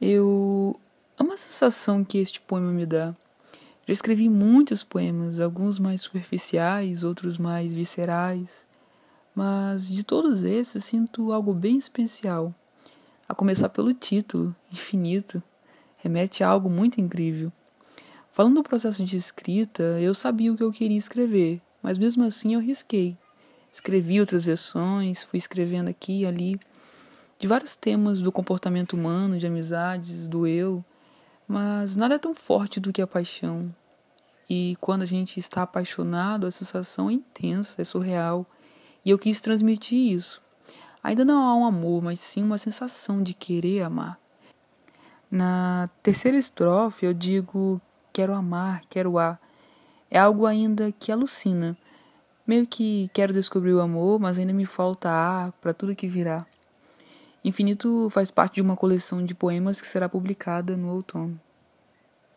Eu amo a sensação que este poema me dá. Já escrevi muitos poemas, alguns mais superficiais, outros mais viscerais, mas de todos esses sinto algo bem especial. A começar pelo título, Infinito, remete a algo muito incrível. Falando do processo de escrita, eu sabia o que eu queria escrever, mas mesmo assim eu risquei. Escrevi outras versões, fui escrevendo aqui e ali de vários temas do comportamento humano, de amizades, do eu, mas nada é tão forte do que a paixão. E quando a gente está apaixonado, a sensação é intensa, é surreal, e eu quis transmitir isso. Ainda não há um amor, mas sim uma sensação de querer amar. Na terceira estrofe eu digo quero amar, quero a. É algo ainda que alucina. Meio que quero descobrir o amor, mas ainda me falta a para tudo que virá. Infinito faz parte de uma coleção de poemas que será publicada no outono.